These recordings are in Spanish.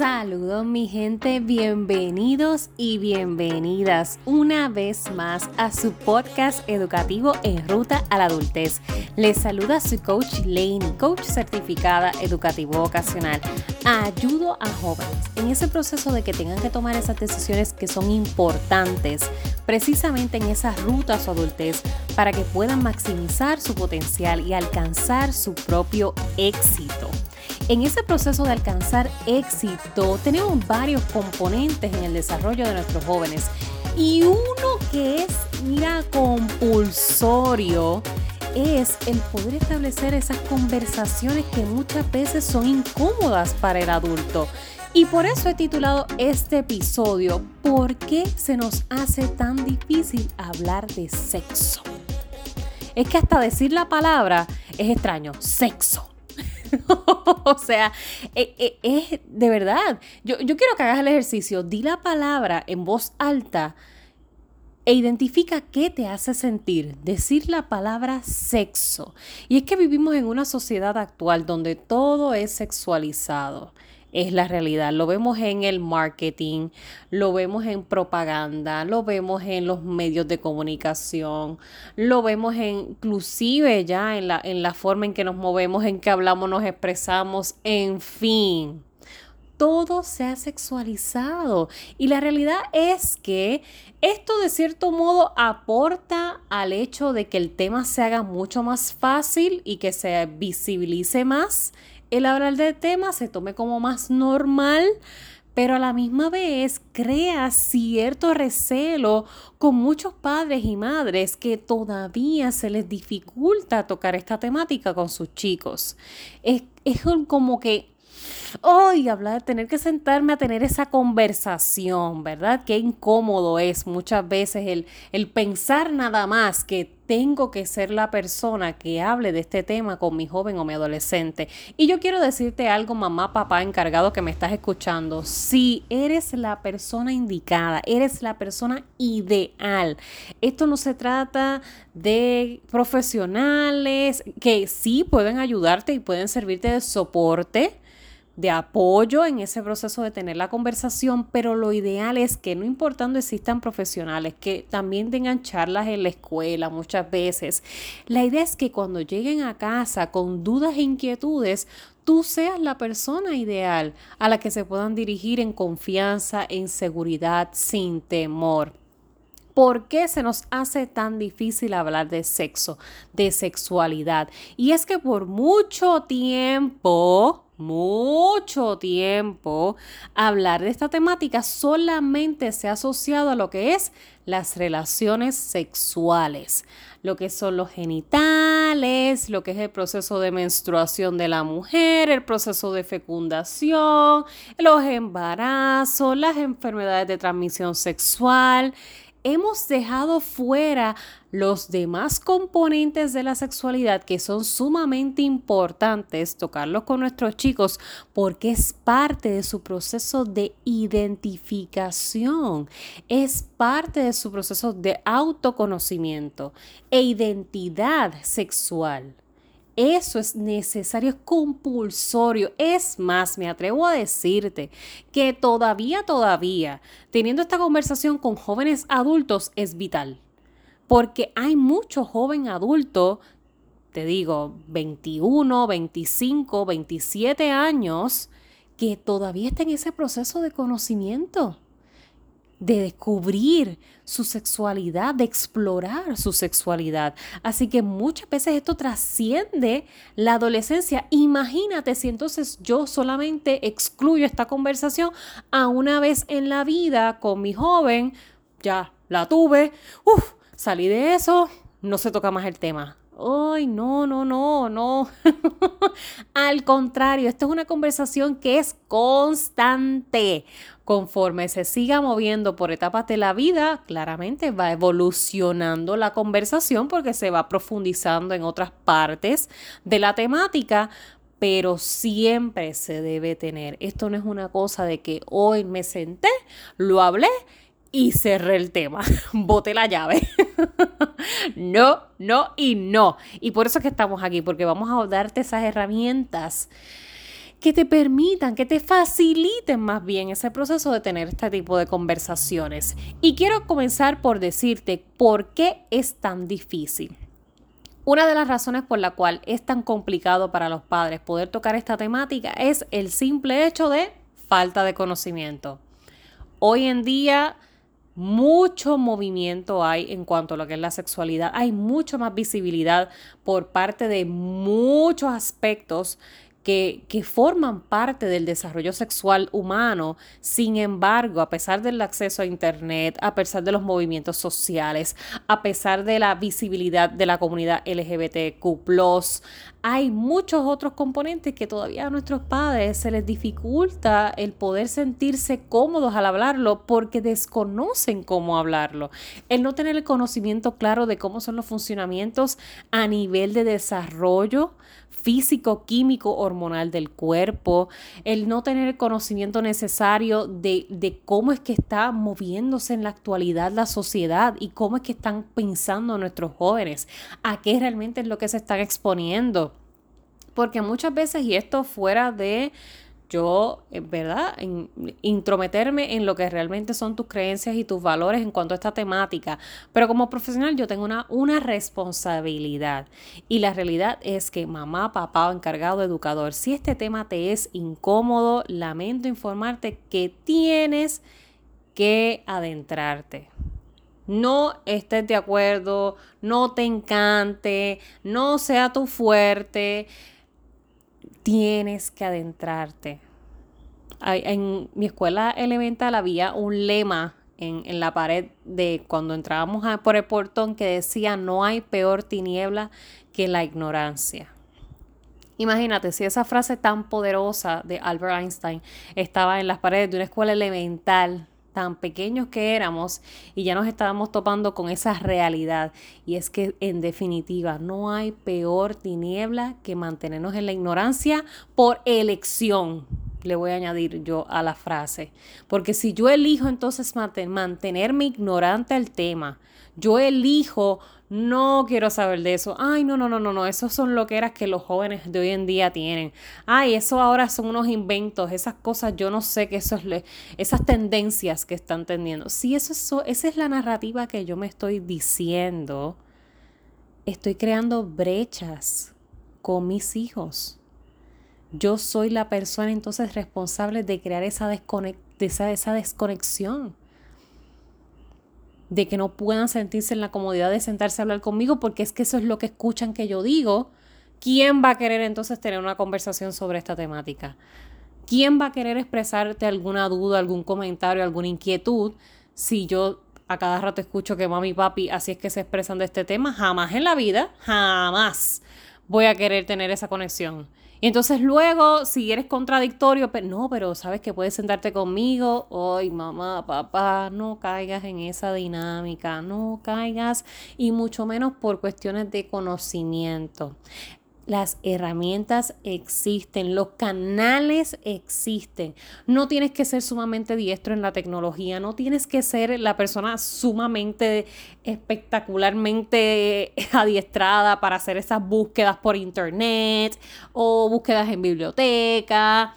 Saludos mi gente, bienvenidos y bienvenidas una vez más a su podcast educativo en ruta a la adultez. Les saluda su coach Lane, coach certificada educativo vocacional. Ayudo a jóvenes en ese proceso de que tengan que tomar esas decisiones que son importantes precisamente en esas rutas a adultez para que puedan maximizar su potencial y alcanzar su propio éxito. En ese proceso de alcanzar éxito tenemos varios componentes en el desarrollo de nuestros jóvenes y uno que es, mira, compulsorio es el poder establecer esas conversaciones que muchas veces son incómodas para el adulto. Y por eso he titulado este episodio ¿Por qué se nos hace tan difícil hablar de sexo? Es que hasta decir la palabra es extraño, sexo. o sea, e, e, es, de verdad. Yo, yo quiero que hagas el ejercicio. Di la palabra en voz alta e identifica qué te hace sentir. Decir la palabra sexo. Y es que vivimos en una sociedad actual donde todo es sexualizado es la realidad. Lo vemos en el marketing, lo vemos en propaganda, lo vemos en los medios de comunicación, lo vemos inclusive ya en la, en la forma en que nos movemos, en que hablamos, nos expresamos, en fin. Todo se ha sexualizado y la realidad es que esto de cierto modo aporta al hecho de que el tema se haga mucho más fácil y que se visibilice más el hablar del tema se tome como más normal, pero a la misma vez crea cierto recelo con muchos padres y madres que todavía se les dificulta tocar esta temática con sus chicos. Es, es como que hoy hablar, tener que sentarme a tener esa conversación, ¿verdad? Qué incómodo es muchas veces el, el pensar nada más que tengo que ser la persona que hable de este tema con mi joven o mi adolescente. Y yo quiero decirte algo, mamá, papá, encargado que me estás escuchando. Si eres la persona indicada, eres la persona ideal. Esto no se trata de profesionales que sí pueden ayudarte y pueden servirte de soporte de apoyo en ese proceso de tener la conversación, pero lo ideal es que no importando existan profesionales, que también tengan charlas en la escuela muchas veces. La idea es que cuando lleguen a casa con dudas e inquietudes, tú seas la persona ideal a la que se puedan dirigir en confianza, en seguridad, sin temor. ¿Por qué se nos hace tan difícil hablar de sexo, de sexualidad? Y es que por mucho tiempo, mucho tiempo, hablar de esta temática solamente se ha asociado a lo que es las relaciones sexuales, lo que son los genitales, lo que es el proceso de menstruación de la mujer, el proceso de fecundación, los embarazos, las enfermedades de transmisión sexual, hemos dejado fuera los demás componentes de la sexualidad que son sumamente importantes tocarlos con nuestros chicos porque es parte de su proceso de identificación, es parte de su proceso de autoconocimiento e identidad sexual. Eso es necesario, es compulsorio. Es más, me atrevo a decirte que todavía, todavía, teniendo esta conversación con jóvenes adultos es vital. Porque hay mucho joven adulto, te digo, 21, 25, 27 años, que todavía está en ese proceso de conocimiento de descubrir su sexualidad, de explorar su sexualidad. Así que muchas veces esto trasciende la adolescencia. Imagínate si entonces yo solamente excluyo esta conversación a una vez en la vida con mi joven, ya la tuve, uff, salí de eso, no se toca más el tema. Ay, no, no, no, no. Al contrario, esto es una conversación que es constante. Conforme se siga moviendo por etapas de la vida, claramente va evolucionando la conversación porque se va profundizando en otras partes de la temática, pero siempre se debe tener. Esto no es una cosa de que hoy me senté, lo hablé y cerré el tema. Boté la llave. no, no y no. Y por eso es que estamos aquí, porque vamos a darte esas herramientas que te permitan, que te faciliten más bien ese proceso de tener este tipo de conversaciones. Y quiero comenzar por decirte por qué es tan difícil. Una de las razones por la cual es tan complicado para los padres poder tocar esta temática es el simple hecho de falta de conocimiento. Hoy en día mucho movimiento hay en cuanto a lo que es la sexualidad. Hay mucho más visibilidad por parte de muchos aspectos que, forman parte del desarrollo sexual humano. Sin embargo, a pesar del acceso a Internet, a pesar de los movimientos sociales, a pesar de la visibilidad de la comunidad LGBTQ, hay muchos otros componentes que todavía a nuestros padres se les dificulta el poder sentirse cómodos al hablarlo porque desconocen cómo hablarlo. El no tener el conocimiento claro de cómo son los funcionamientos a nivel de desarrollo físico, químico, hormonal del cuerpo, el no tener el conocimiento necesario de, de cómo es que está moviéndose en la actualidad la sociedad y cómo es que están pensando nuestros jóvenes, a qué realmente es lo que se están exponiendo. Porque muchas veces, y esto fuera de yo, eh, ¿verdad? intrometerme en lo que realmente son tus creencias y tus valores en cuanto a esta temática. Pero como profesional yo tengo una, una responsabilidad. Y la realidad es que mamá, papá encargado educador, si este tema te es incómodo, lamento informarte que tienes que adentrarte. No estés de acuerdo, no te encante, no sea tu fuerte tienes que adentrarte. En mi escuela elemental había un lema en, la pared de cuando entrábamos por el portón que decía no hay peor tiniebla que la ignorancia. Imagínate si esa frase tan poderosa de Albert Einstein estaba en las paredes de una escuela elemental tan pequeños que éramos y ya nos estábamos topando con esa realidad. Y es que en definitiva no hay peor tiniebla que mantenernos en la ignorancia por elección. Le voy a añadir yo a la frase. Porque si yo elijo entonces mantenerme ignorante al tema, yo elijo no quiero saber de eso. Ay, no, no, no, no, no. Esos son lo que eras que los jóvenes de hoy en día tienen. Ay, eso ahora son unos inventos. Esas cosas, yo no sé qué eso es, esas tendencias que están teniendo. Si eso, eso, esa es la narrativa que yo me estoy diciendo, estoy creando brechas con mis hijos. Yo soy la persona entonces responsable de crear esa, esa, esa desconexión de que no puedan sentirse en la comodidad de sentarse a hablar conmigo porque es que eso es lo que escuchan que yo digo. ¿Quién va a querer entonces tener una conversación sobre esta temática? ¿Quién va a querer expresarte alguna duda, algún comentario, alguna inquietud si yo a cada rato escucho que mami y papi así es que se expresan de este tema? Jamás en la vida, jamás voy a querer tener esa conexión. Y entonces luego, si eres contradictorio, pero no, pero sabes que puedes sentarte conmigo, hoy mamá, papá, no caigas en esa dinámica, no caigas, y mucho menos por cuestiones de conocimiento. Las herramientas existen, los canales existen. No tienes que ser sumamente diestro en la tecnología, no tienes que ser la persona sumamente espectacularmente adiestrada para hacer esas búsquedas por internet o búsquedas en biblioteca.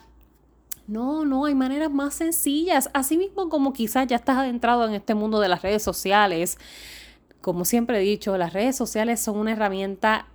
No, no, hay maneras más sencillas. Asimismo como quizás ya estás adentrado en este mundo de las redes sociales. Como siempre he dicho, las redes sociales son una herramienta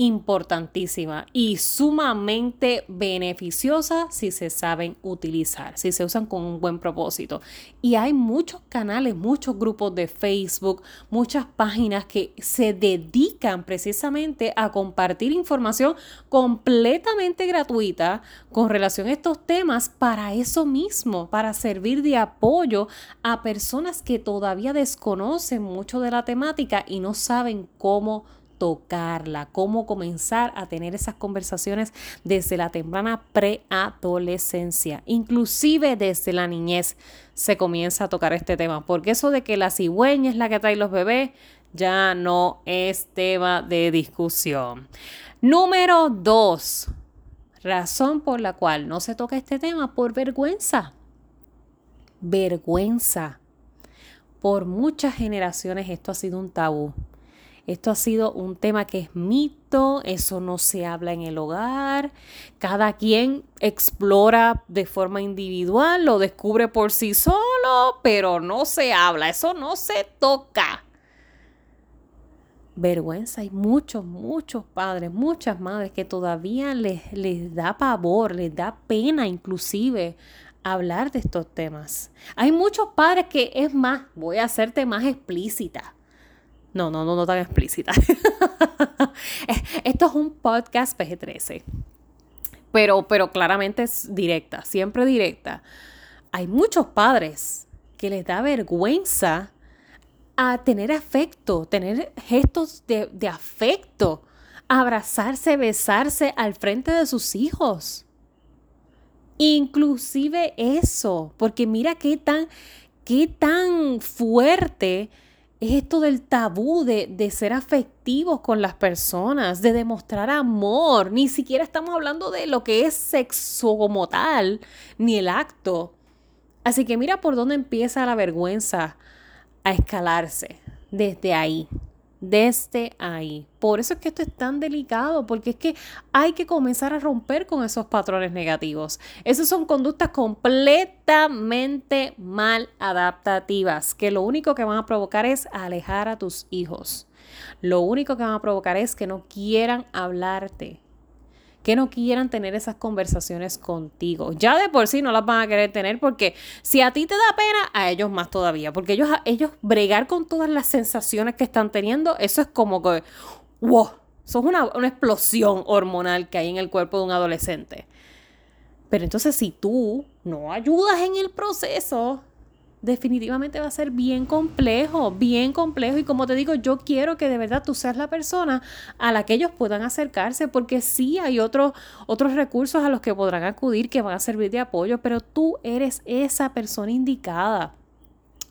importantísima y sumamente beneficiosa si se saben utilizar, si se usan con un buen propósito. Y hay muchos canales, muchos grupos de Facebook, muchas páginas que se dedican precisamente a compartir información completamente gratuita con relación a estos temas para eso mismo, para servir de apoyo a personas que todavía desconocen mucho de la temática y no saben cómo tocarla, cómo comenzar a tener esas conversaciones desde la temprana preadolescencia, inclusive desde la niñez se comienza a tocar este tema, porque eso de que la cigüeña es la que trae los bebés ya no es tema de discusión. Número dos, razón por la cual no se toca este tema por vergüenza. Vergüenza. Por muchas generaciones esto ha sido un tabú. Esto ha sido un tema que es mito, eso no se habla en el hogar, cada quien explora de forma individual, lo descubre por sí solo, pero no se habla, eso no se toca. Vergüenza, hay muchos, muchos padres, muchas madres que todavía les, les da pavor, les da pena inclusive hablar de estos temas. Hay muchos padres que es más, voy a hacerte más explícita no, no, no, no tan explícita. Esto es un podcast PG-13. Pero, pero claramente es directa, siempre directa. Hay muchos padres que les da vergüenza a tener afecto, tener gestos de, de afecto, abrazarse, besarse al frente de sus hijos. Inclusive eso, porque mira qué tan, qué tan fuerte es esto del tabú de, de, ser afectivos con las personas, de demostrar amor. Ni siquiera estamos hablando de lo que es sexo como tal, ni el acto. Así que mira por dónde empieza la vergüenza a escalarse desde ahí desde ahí. Por eso es que esto es tan delicado, porque es que hay que comenzar a romper con esos patrones negativos. Esas son conductas completamente mal adaptativas, que lo único que van a provocar es alejar a tus hijos. Lo único que van a provocar es que no quieran hablarte, que no quieran tener esas conversaciones contigo. Ya de por sí no las van a querer tener porque si a ti te da pena, a ellos más todavía, porque ellos, ellos bregar con todas las sensaciones que están teniendo, eso es como que, wow, eso es una, una explosión hormonal que hay en el cuerpo de un adolescente. Pero entonces si tú no ayudas en el proceso, definitivamente va a ser bien complejo, bien complejo. Y como te digo, yo quiero que de verdad tú seas la persona a la que ellos puedan acercarse, porque sí hay otros otros recursos a los que podrán acudir que van a servir de apoyo, pero tú eres esa persona indicada.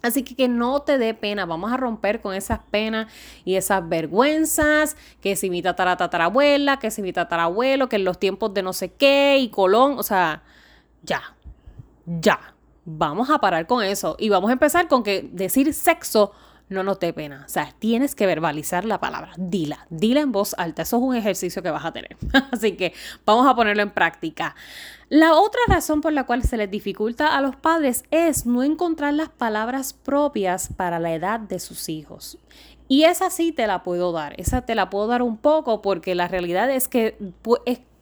Así que que no te dé pena, vamos a romper con esas penas y esas vergüenzas, que si mi tatara tatarabuela, que si mi tatarabuelo, que en los tiempos de no sé qué y Colón, o sea, ya, ya, vamos a parar con eso y vamos a empezar con que decir sexo no nos dé pena. O sea, tienes que verbalizar la palabra. Dila, dila en voz alta. Eso es un ejercicio que vas a tener. Así que vamos a ponerlo en práctica. La otra razón por la cual se les dificulta a los padres es no encontrar las palabras propias para la edad de sus hijos. Y esa sí te la puedo dar. Esa te la puedo dar un poco porque la realidad es que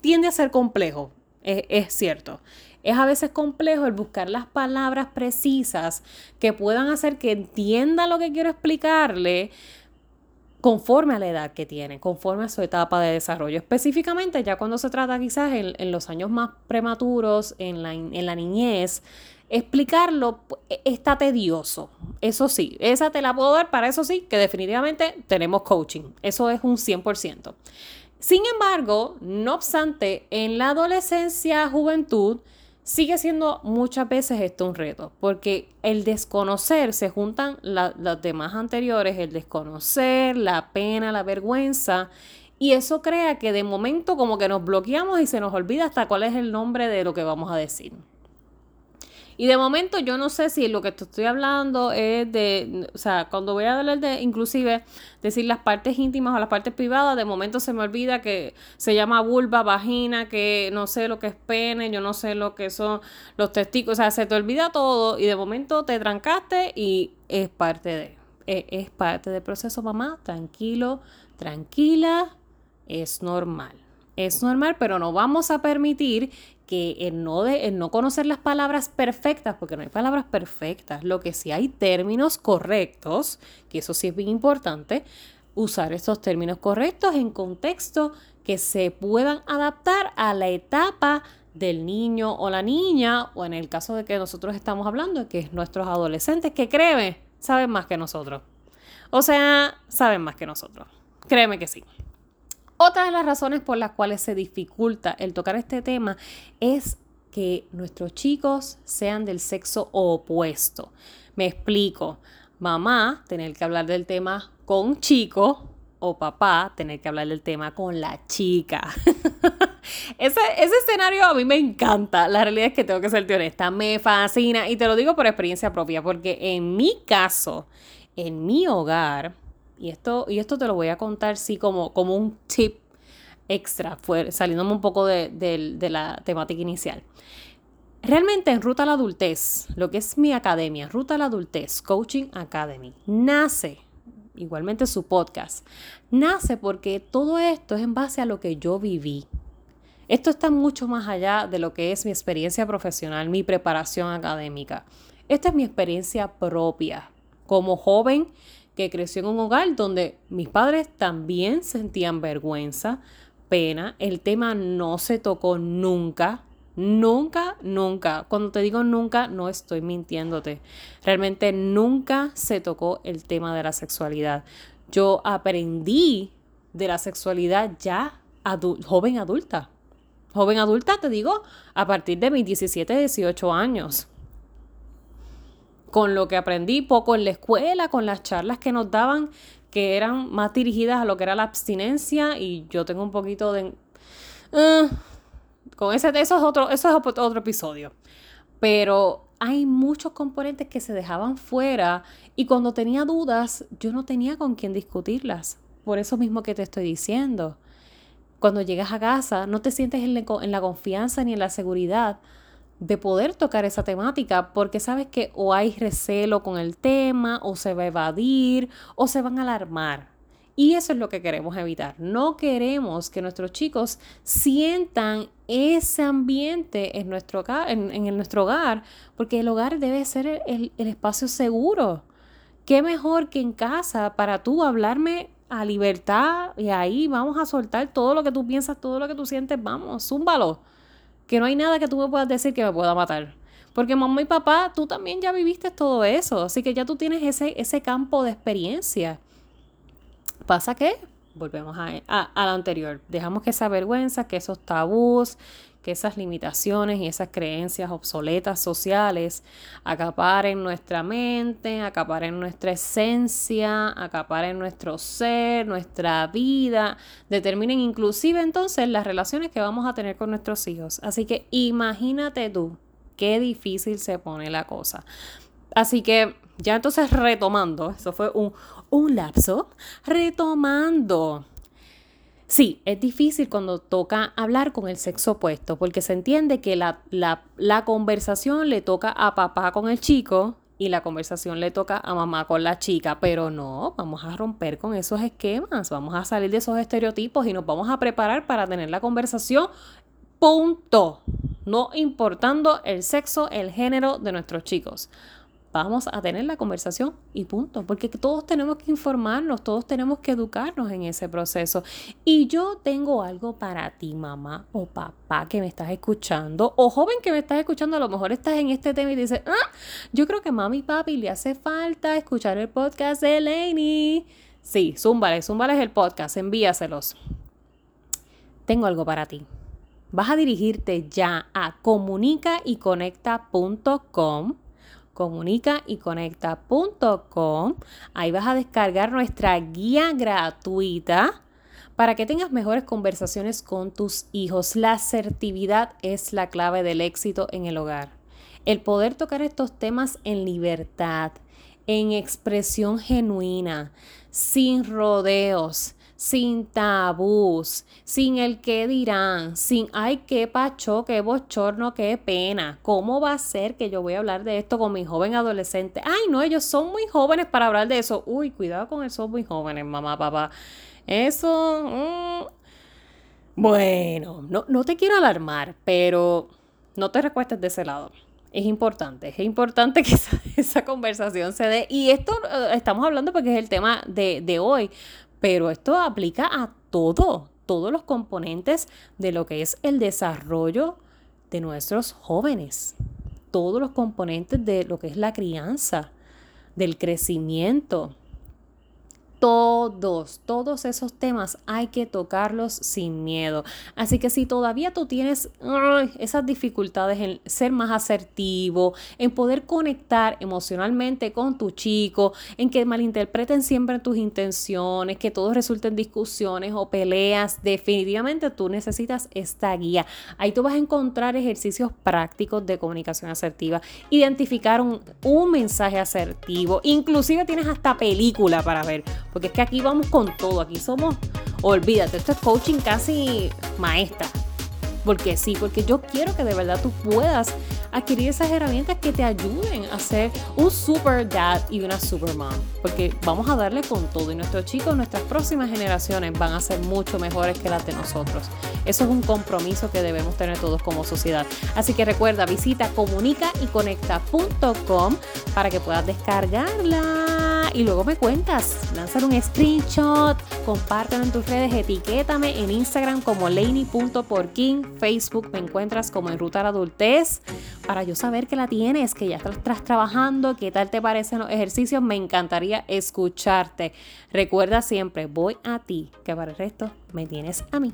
tiende a ser complejo. es cierto es a veces complejo el buscar las palabras precisas que puedan hacer que entienda lo que quiero explicarle conforme a la edad que tiene, conforme a su etapa de desarrollo. Específicamente, ya cuando se trata quizás en, los años más prematuros, en la, en la niñez, explicarlo e, está tedioso. Eso sí, esa te la puedo dar para eso sí, que definitivamente tenemos coaching. Eso es un 100%. Sin embargo, no obstante, en la adolescencia, juventud, sigue siendo muchas veces esto un reto, porque el desconocer, se juntan las demás anteriores, el desconocer, la pena, la vergüenza, y eso crea que de momento como que nos bloqueamos y se nos olvida hasta cuál es el nombre de lo que vamos a decir. Y de momento yo no sé si lo que te estoy hablando es de, o sea, cuando voy a hablar de inclusive decir las partes íntimas o las partes privadas, de momento se me olvida que se llama vulva, vagina, que no sé lo que es pene, yo no sé lo que son los testículos, o sea, se te olvida todo y de momento te trancaste y es parte de, es, es parte del proceso, mamá, tranquilo, tranquila, es normal. Es normal, pero no vamos a permitir que el no, de, no conocer las palabras perfectas, porque no hay palabras perfectas, lo que sí hay términos correctos, que eso sí es bien importante, usar estos términos correctos en contexto que se puedan adaptar a la etapa del niño o la niña, o en el caso de que nosotros estamos hablando, que es nuestros adolescentes, que créeme, saben más que nosotros. O sea, saben más que nosotros. Créeme que sí. Otra de las razones por las cuales se dificulta el tocar este tema es que nuestros chicos sean del sexo opuesto. Me explico. Mamá tener que hablar del tema con chico o papá tener que hablar del tema con la chica. ese, escenario a mí me encanta. La realidad es que tengo que ser honesta. Me fascina y te lo digo por experiencia propia porque en mi caso, en mi hogar, y esto, y esto te lo voy a contar sí como, como un tip extra, saliéndome un poco de, de la temática inicial. Realmente en Ruta a la Adultez, lo que es mi academia, Ruta a la Adultez, Coaching Academy, nace, igualmente su podcast, nace porque todo esto es en base a lo que yo viví. Esto está mucho más allá de lo que es mi experiencia profesional, mi preparación académica. Esta es mi experiencia propia como joven que creció en un hogar donde mis padres también sentían vergüenza, pena. El tema no se tocó nunca. Nunca, nunca. Cuando te digo nunca, no estoy mintiéndote. Realmente nunca se tocó el tema de la sexualidad. Yo aprendí de la sexualidad ya joven adulta. Joven adulta, te digo, a partir de mis 17, 18 años. Con lo que aprendí poco en la escuela, con las charlas que nos daban, que eran más dirigidas a lo que era la abstinencia, y yo tengo un poquito de. Uh, con ese, eso es otro, eso es otro episodio. Pero hay muchos componentes que se dejaban fuera y cuando tenía dudas, yo no tenía con quién discutirlas. Por eso mismo que te estoy diciendo. Cuando llegas a casa, no te sientes en la confianza ni en la seguridad de poder tocar esa temática porque sabes que o hay recelo con el tema o se va a evadir o se van a alarmar. Y eso es lo que queremos evitar. No queremos que nuestros chicos sientan ese ambiente en nuestro hogar, en, nuestro hogar porque el hogar debe ser el, el espacio seguro. ¿Qué mejor que en casa para tú hablarme a libertad y ahí vamos a soltar todo lo que tú piensas, todo lo que tú sientes, vamos, zúmbalo. Que no hay nada que tú me puedas decir que me pueda matar. Porque mamá y papá, tú también ya viviste todo eso, así que ya tú tienes ese, ese campo de experiencia. Pasa que volvemos a, a, lo anterior, dejamos que esa vergüenza, que esos tabús, que esas limitaciones y esas creencias obsoletas sociales acaparen nuestra mente, acaparen nuestra esencia, acaparen nuestro ser, nuestra vida, determinen inclusive entonces las relaciones que vamos a tener con nuestros hijos. Así que imagínate tú qué difícil se pone la cosa. Así que ya entonces retomando, eso fue un, un lapso, retomando. Sí, es difícil cuando toca hablar con el sexo opuesto, porque se entiende que la, la, conversación le toca a papá con el chico y la conversación le toca a mamá con la chica, pero no, vamos a romper con esos esquemas, vamos a salir de esos estereotipos y nos vamos a preparar para tener la conversación, punto, no importando el sexo, el género de nuestros chicos vamos a tener la conversación y punto, porque todos tenemos que informarnos, todos tenemos que educarnos en ese proceso. Y yo tengo algo para ti, mamá o papá que me estás escuchando, o joven que me estás escuchando, a lo mejor estás en este tema y dices, ah, yo creo que mami y papi le hace falta escuchar el podcast de Lainey. Sí, zúmbale, zúmbale el podcast, envíaselos. Tengo algo para ti. Vas a dirigirte ya a comunicayconecta.com comunica y conecta.com. Ahí vas a descargar nuestra guía gratuita para que tengas mejores conversaciones con tus hijos. La asertividad es la clave del éxito en el hogar. El poder tocar estos temas en libertad, en expresión genuina, sin rodeos, sin tabús, sin el qué dirán, sin ay, qué pacho, qué bochorno, qué pena. ¿Cómo va a ser que yo voy a hablar de esto con mi joven adolescente? Ay, no, ellos son muy jóvenes para hablar de eso. Uy, cuidado con eso, muy jóvenes, mamá, papá. Eso... Mm, bueno, no, no te quiero alarmar, pero no te recuestes de ese lado es importante, es importante que esa, conversación se dé. Y esto eh, estamos hablando porque es el tema de, de, hoy, pero esto aplica a todo, todos los componentes de lo que es el desarrollo de nuestros jóvenes, todos los componentes de lo que es la crianza, del crecimiento, todos, todos esos temas hay que tocarlos sin miedo. Así que si todavía tú tienes esas dificultades en ser más asertivo, en poder conectar emocionalmente con tu chico, en que malinterpreten siempre tus intenciones, que todo resulte en discusiones o peleas, definitivamente tú necesitas esta guía. Ahí tú vas a encontrar ejercicios prácticos de comunicación asertiva, identificar un, un mensaje asertivo, inclusive tienes hasta película para ver Porque es que aquí vamos con todo, aquí somos, olvídate, esto es coaching casi maestra. Porque sí, porque yo quiero que de verdad tú puedas adquirir esas herramientas que te ayuden a ser un super dad y una super mom. Porque vamos a darle con todo y nuestros chicos, nuestras próximas generaciones van a ser mucho mejores que las de nosotros. Eso es un compromiso que debemos tener todos como sociedad. Así que recuerda, visita comunica para que puedas descargarla y luego me cuentas. Lanzar un screenshot, compártelo en tus redes, etiquétame en Instagram como laney.porkin, Facebook me encuentras como en Ruta a la Adultez para yo saber que la tienes, que ya estás trabajando, qué tal te parecen los ejercicios. Me encantaría escucharte. Recuerda siempre, voy a ti, que para el resto me tienes a mí.